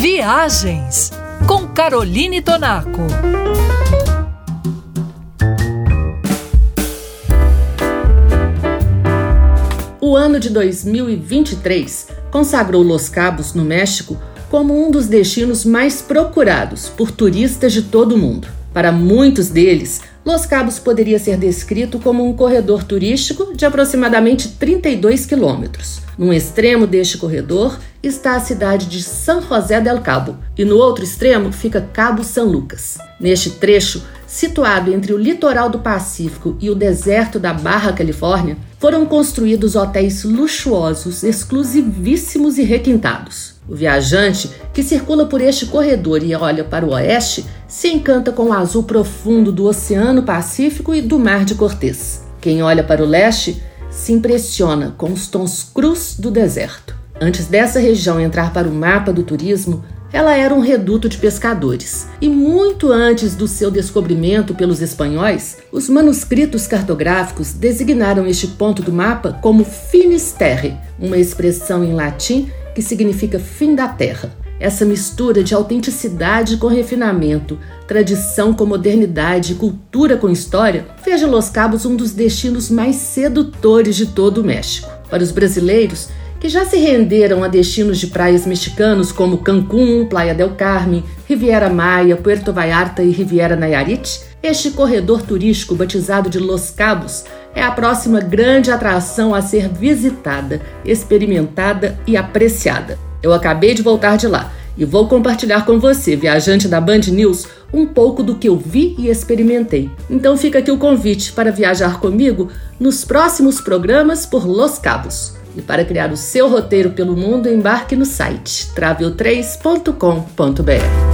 Viagens com Caroline Tonaco. O ano de 2023 consagrou Los Cabos, no México, como um dos destinos mais procurados por turistas de todo o mundo. Para muitos deles, Los Cabos poderia ser descrito como um corredor turístico de aproximadamente 32 quilômetros. Num extremo deste corredor está a cidade de San José del Cabo e no outro extremo fica Cabo San Lucas. Neste trecho, situado entre o litoral do Pacífico e o deserto da Barra Califórnia, foram construídos hotéis luxuosos, exclusivíssimos e requintados. O viajante que circula por este corredor e olha para o oeste se encanta com o azul profundo do Oceano Pacífico e do Mar de Cortês. Quem olha para o leste se impressiona com os tons crus do deserto. Antes dessa região entrar para o mapa do turismo, ela era um reduto de pescadores. E muito antes do seu descobrimento pelos espanhóis, os manuscritos cartográficos designaram este ponto do mapa como Finisterre, uma expressão em latim que significa fim da terra. Essa mistura de autenticidade com refinamento, tradição com modernidade cultura com história fez de Los Cabos um dos destinos mais sedutores de todo o México. Para os brasileiros, que já se renderam a destinos de praias mexicanos como Cancún, Playa del Carmen, Riviera Maya, Puerto Vallarta e Riviera Nayarit, este corredor turístico batizado de Los Cabos é a próxima grande atração a ser visitada, experimentada e apreciada. Eu acabei de voltar de lá e vou compartilhar com você, viajante da Band News, um pouco do que eu vi e experimentei. Então fica aqui o convite para viajar comigo nos próximos programas por Los Cabos. E para criar o seu roteiro pelo mundo, embarque no site travel3.com.br.